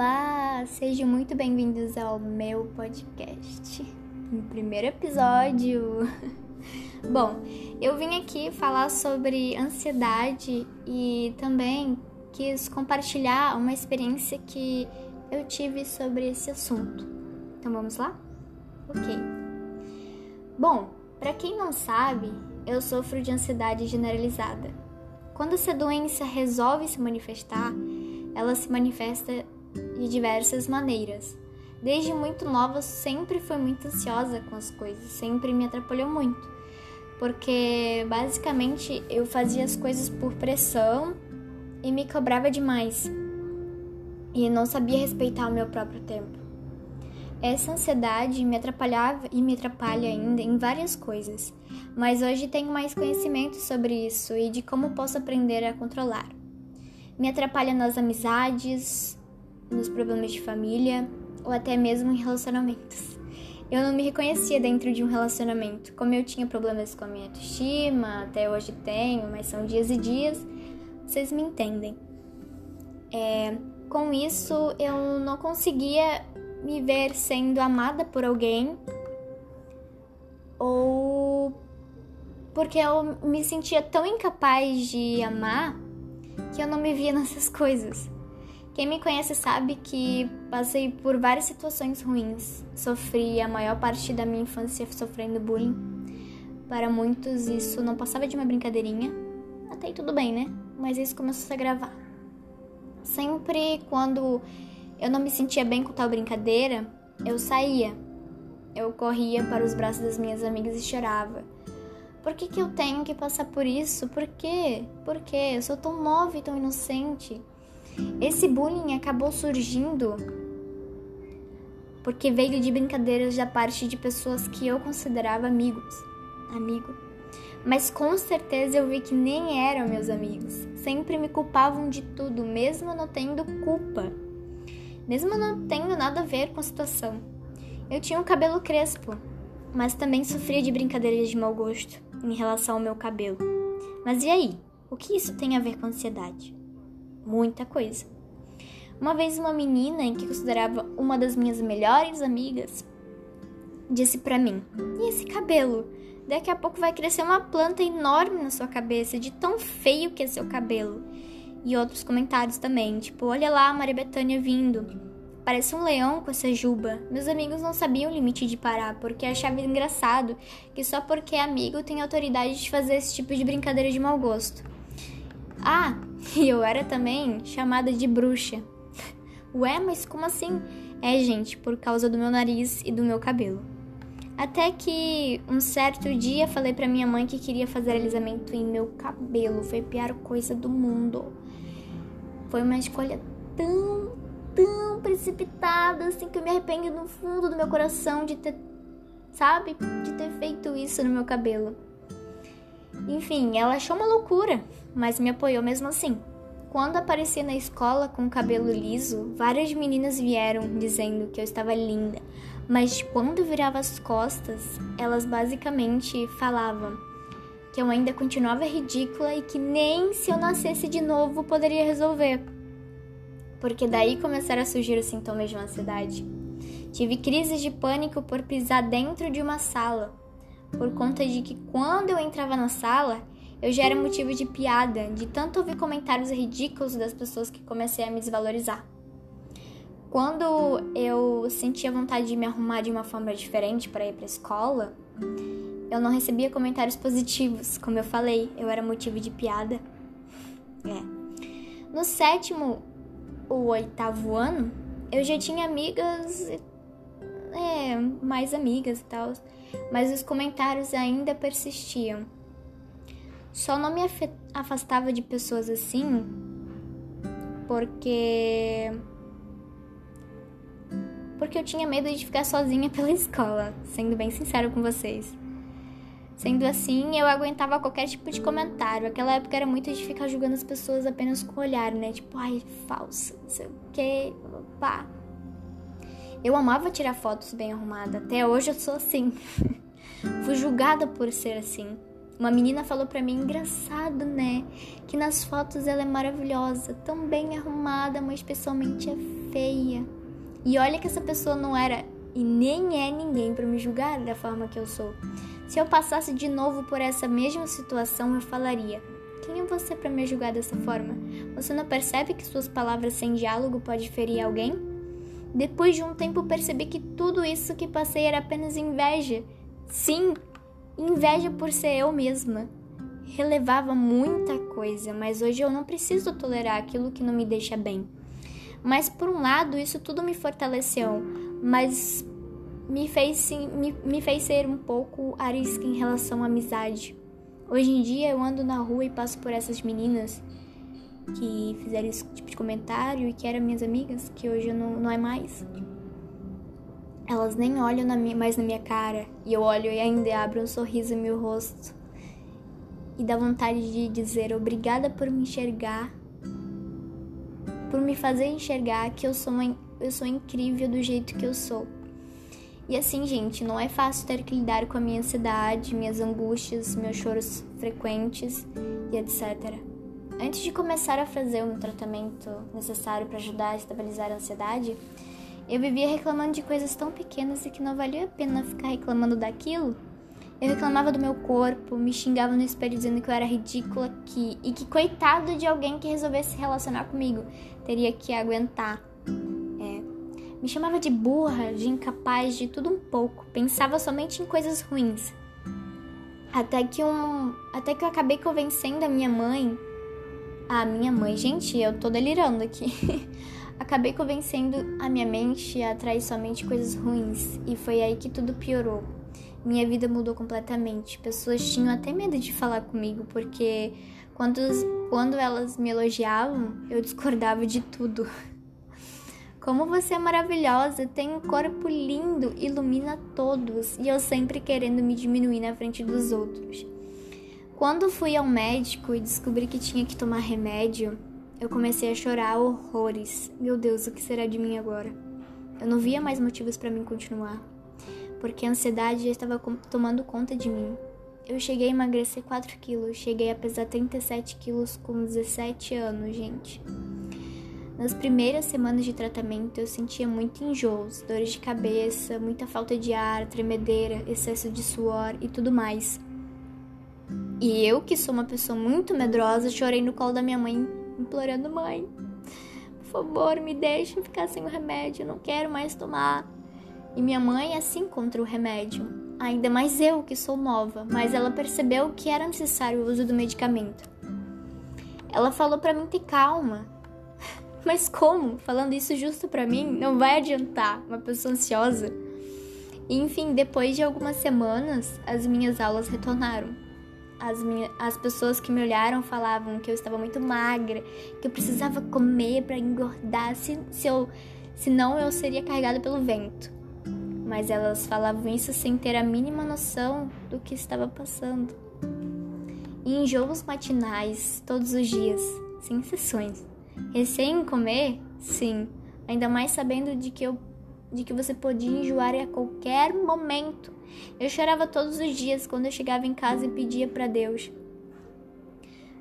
Olá, sejam muito bem-vindos ao meu podcast. No primeiro episódio. Bom, eu vim aqui falar sobre ansiedade e também quis compartilhar uma experiência que eu tive sobre esse assunto. Então vamos lá? Ok. Bom, para quem não sabe, eu sofro de ansiedade generalizada. Quando essa doença resolve se manifestar, ela se manifesta de diversas maneiras. Desde muito nova, sempre fui muito ansiosa com as coisas, sempre me atrapalhou muito, porque basicamente eu fazia as coisas por pressão e me cobrava demais e não sabia respeitar o meu próprio tempo. Essa ansiedade me atrapalhava e me atrapalha ainda em várias coisas, mas hoje tenho mais conhecimento sobre isso e de como posso aprender a controlar. Me atrapalha nas amizades, nos problemas de família ou até mesmo em relacionamentos. Eu não me reconhecia dentro de um relacionamento. Como eu tinha problemas com a minha autoestima, até hoje tenho, mas são dias e dias, vocês me entendem. É, com isso, eu não conseguia me ver sendo amada por alguém ou porque eu me sentia tão incapaz de amar que eu não me via nessas coisas. Quem me conhece sabe que passei por várias situações ruins. Sofri a maior parte da minha infância sofrendo bullying. Para muitos, isso não passava de uma brincadeirinha. Até aí tudo bem, né? Mas isso começou a se agravar. Sempre quando eu não me sentia bem com tal brincadeira, eu saía. Eu corria para os braços das minhas amigas e chorava. Por que, que eu tenho que passar por isso? Por quê? Por quê? Eu sou tão nova e tão inocente. Esse bullying acabou surgindo porque veio de brincadeiras da parte de pessoas que eu considerava amigos, amigo. Mas com certeza eu vi que nem eram meus amigos. Sempre me culpavam de tudo, mesmo não tendo culpa. Mesmo não tendo nada a ver com a situação. Eu tinha um cabelo crespo, mas também sofria de brincadeiras de mau gosto em relação ao meu cabelo. Mas e aí? O que isso tem a ver com ansiedade? Muita coisa. Uma vez uma menina em que considerava uma das minhas melhores amigas disse para mim: "E esse cabelo? Daqui a pouco vai crescer uma planta enorme na sua cabeça, de tão feio que é seu cabelo." E outros comentários também, tipo: "Olha lá a Maria Bethânia vindo." Parece um leão com essa juba. Meus amigos não sabiam o limite de parar, porque achavam engraçado que só porque é amigo tem autoridade de fazer esse tipo de brincadeira de mau gosto. Ah, e eu era também chamada de bruxa. Ué, mas como assim? É, gente, por causa do meu nariz e do meu cabelo. Até que um certo dia falei para minha mãe que queria fazer alisamento em meu cabelo. Foi a pior coisa do mundo. Foi uma escolha tão, tão precipitada assim que eu me arrependo no fundo do meu coração de ter, sabe, de ter feito isso no meu cabelo. Enfim, ela achou uma loucura, mas me apoiou mesmo assim. Quando apareci na escola com o cabelo liso, várias meninas vieram dizendo que eu estava linda, mas quando virava as costas, elas basicamente falavam que eu ainda continuava ridícula e que nem se eu nascesse de novo poderia resolver. Porque daí começaram a surgir os sintomas de ansiedade. Tive crises de pânico por pisar dentro de uma sala, por conta de que quando eu entrava na sala, eu já era motivo de piada, de tanto ouvir comentários ridículos das pessoas que comecei a me desvalorizar. Quando eu sentia vontade de me arrumar de uma forma diferente para ir para a escola, eu não recebia comentários positivos, como eu falei, eu era motivo de piada. É. No sétimo ou oitavo ano, eu já tinha amigas, é, mais amigas e tal mas os comentários ainda persistiam. Só não me afastava de pessoas assim porque porque eu tinha medo de ficar sozinha pela escola, sendo bem sincero com vocês. Sendo assim, eu aguentava qualquer tipo de comentário. Aquela época era muito de ficar julgando as pessoas apenas com o olhar, né? Tipo, ai, falsa, não sei o que, pá. Eu amava tirar fotos bem arrumada. Até hoje eu sou assim. Fui julgada por ser assim. uma menina falou para mim, engraçado, né? Que nas fotos ela é maravilhosa, tão bem arrumada, mas pessoalmente é feia. E olha que essa pessoa não era e nem é ninguém para me julgar da forma que eu sou. Se eu passasse de novo por essa mesma situação, eu falaria: Quem é você para me julgar dessa forma? Você não percebe que suas palavras sem diálogo podem ferir alguém? Depois de um tempo, percebi que tudo isso que passei era apenas inveja. Sim, Inveja por ser eu mesma. Relevava muita coisa, mas hoje eu não preciso tolerar aquilo que não me deixa bem. Mas por um lado, isso tudo me fortaleceu, mas me fez, me, me fez ser um pouco arisca em relação à amizade. Hoje em dia eu ando na rua e passo por essas meninas que fizeram esse tipo de comentário e que eram minhas amigas, que hoje não, não é mais. Elas nem olham na minha, mais na minha cara e eu olho e ainda abro um sorriso em meu rosto. E dá vontade de dizer obrigada por me enxergar, por me fazer enxergar que eu sou, uma, eu sou incrível do jeito que eu sou. E assim, gente, não é fácil ter que lidar com a minha ansiedade, minhas angústias, meus choros frequentes e etc. Antes de começar a fazer um tratamento necessário para ajudar a estabilizar a ansiedade, eu vivia reclamando de coisas tão pequenas e que não valia a pena ficar reclamando daquilo. Eu reclamava do meu corpo, me xingava no espelho dizendo que eu era ridícula que, e que coitado de alguém que resolvesse se relacionar comigo. Teria que aguentar. É. Me chamava de burra, de incapaz, de tudo um pouco. Pensava somente em coisas ruins. Até que um, até que eu acabei convencendo a minha mãe, a minha mãe, gente, eu tô delirando aqui. Acabei convencendo a minha mente a atrair somente coisas ruins, e foi aí que tudo piorou. Minha vida mudou completamente. Pessoas tinham até medo de falar comigo, porque quando, quando elas me elogiavam, eu discordava de tudo. Como você é maravilhosa, tem um corpo lindo, ilumina todos, e eu sempre querendo me diminuir na frente dos outros. Quando fui ao médico e descobri que tinha que tomar remédio, eu comecei a chorar horrores. Meu Deus, o que será de mim agora? Eu não via mais motivos para mim continuar, porque a ansiedade já estava tomando conta de mim. Eu cheguei a emagrecer 4 quilos, cheguei a pesar 37 quilos com 17 anos, gente. Nas primeiras semanas de tratamento, eu sentia muito enjoos, dores de cabeça, muita falta de ar, tremedeira, excesso de suor e tudo mais. E eu, que sou uma pessoa muito medrosa, chorei no colo da minha mãe implorando: Mãe, por favor, me deixe ficar sem o remédio, não quero mais tomar. E minha mãe assim contra o remédio. Ainda mais eu, que sou nova, mas ela percebeu que era necessário o uso do medicamento. Ela falou para mim ter calma. Mas como? Falando isso justo para mim, não vai adiantar, uma pessoa ansiosa. E, enfim, depois de algumas semanas, as minhas aulas retornaram as, minhas, as pessoas que me olharam falavam que eu estava muito magra, que eu precisava comer para engordar, se, se eu, senão eu seria carregada pelo vento. Mas elas falavam isso sem ter a mínima noção do que estava passando. E enjoos matinais, todos os dias, sem exceções. Recém comer? Sim, ainda mais sabendo de que eu de que você podia enjoar a qualquer momento. Eu chorava todos os dias quando eu chegava em casa e pedia para Deus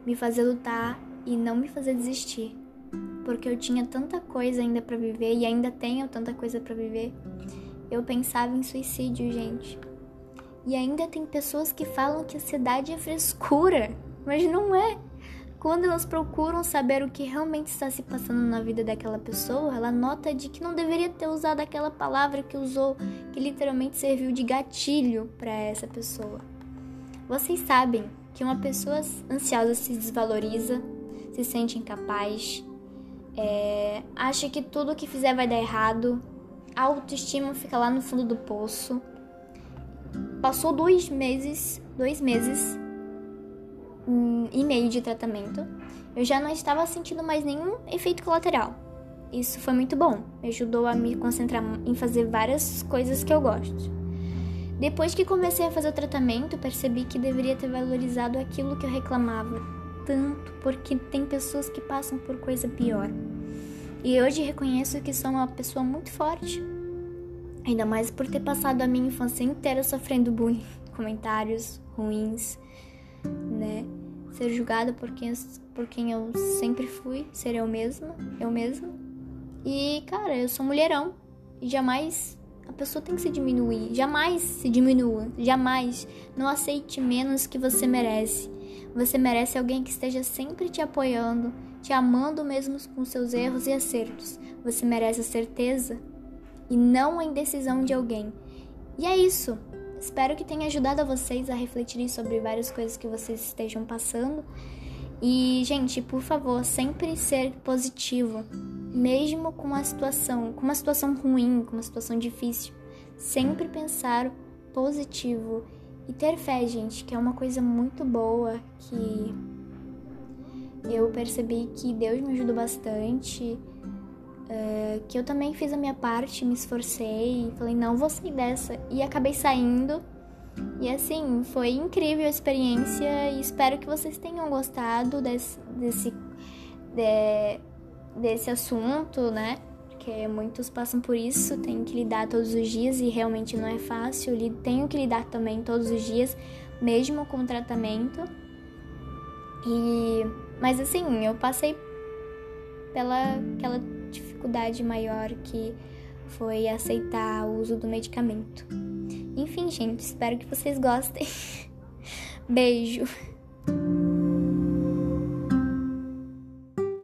me fazer lutar e não me fazer desistir, porque eu tinha tanta coisa ainda para viver e ainda tenho tanta coisa para viver. Eu pensava em suicídio, gente. E ainda tem pessoas que falam que a cidade é frescura, mas não é. Quando elas procuram saber o que realmente está se passando na vida daquela pessoa, ela nota de que não deveria ter usado aquela palavra que usou, que literalmente serviu de gatilho para essa pessoa. Vocês sabem que uma pessoa ansiosa se desvaloriza, se sente incapaz, é, acha que tudo que fizer vai dar errado, a autoestima fica lá no fundo do poço. Passou dois meses, dois meses e meio de tratamento, eu já não estava sentindo mais nenhum efeito colateral. Isso foi muito bom, me ajudou a me concentrar em fazer várias coisas que eu gosto. Depois que comecei a fazer o tratamento, percebi que deveria ter valorizado aquilo que eu reclamava tanto, porque tem pessoas que passam por coisa pior. E hoje reconheço que sou uma pessoa muito forte. Ainda mais por ter passado a minha infância inteira sofrendo bullying, comentários ruins, né? Ser julgada por quem, por quem eu sempre fui, ser eu mesma, eu mesma. E, cara, eu sou mulherão. E jamais a pessoa tem que se diminuir. Jamais se diminua. Jamais. Não aceite menos que você merece. Você merece alguém que esteja sempre te apoiando, te amando mesmo com seus erros e acertos. Você merece a certeza e não a indecisão de alguém. E é isso. Espero que tenha ajudado a vocês a refletirem sobre várias coisas que vocês estejam passando. E, gente, por favor, sempre ser positivo, mesmo com uma situação, com uma situação ruim, com uma situação difícil. Sempre pensar positivo e ter fé, gente, que é uma coisa muito boa que eu percebi que Deus me ajudou bastante, uh, que eu também fiz a minha parte, me esforcei, falei, não vou sair dessa, e acabei saindo. E assim, foi incrível a experiência e espero que vocês tenham gostado desse, desse, de, desse assunto, né? Porque muitos passam por isso, tem que lidar todos os dias e realmente não é fácil. Tenho que lidar também todos os dias, mesmo com tratamento. E mas assim, eu passei pela aquela dificuldade maior que foi aceitar o uso do medicamento. Enfim, gente, espero que vocês gostem. Beijo.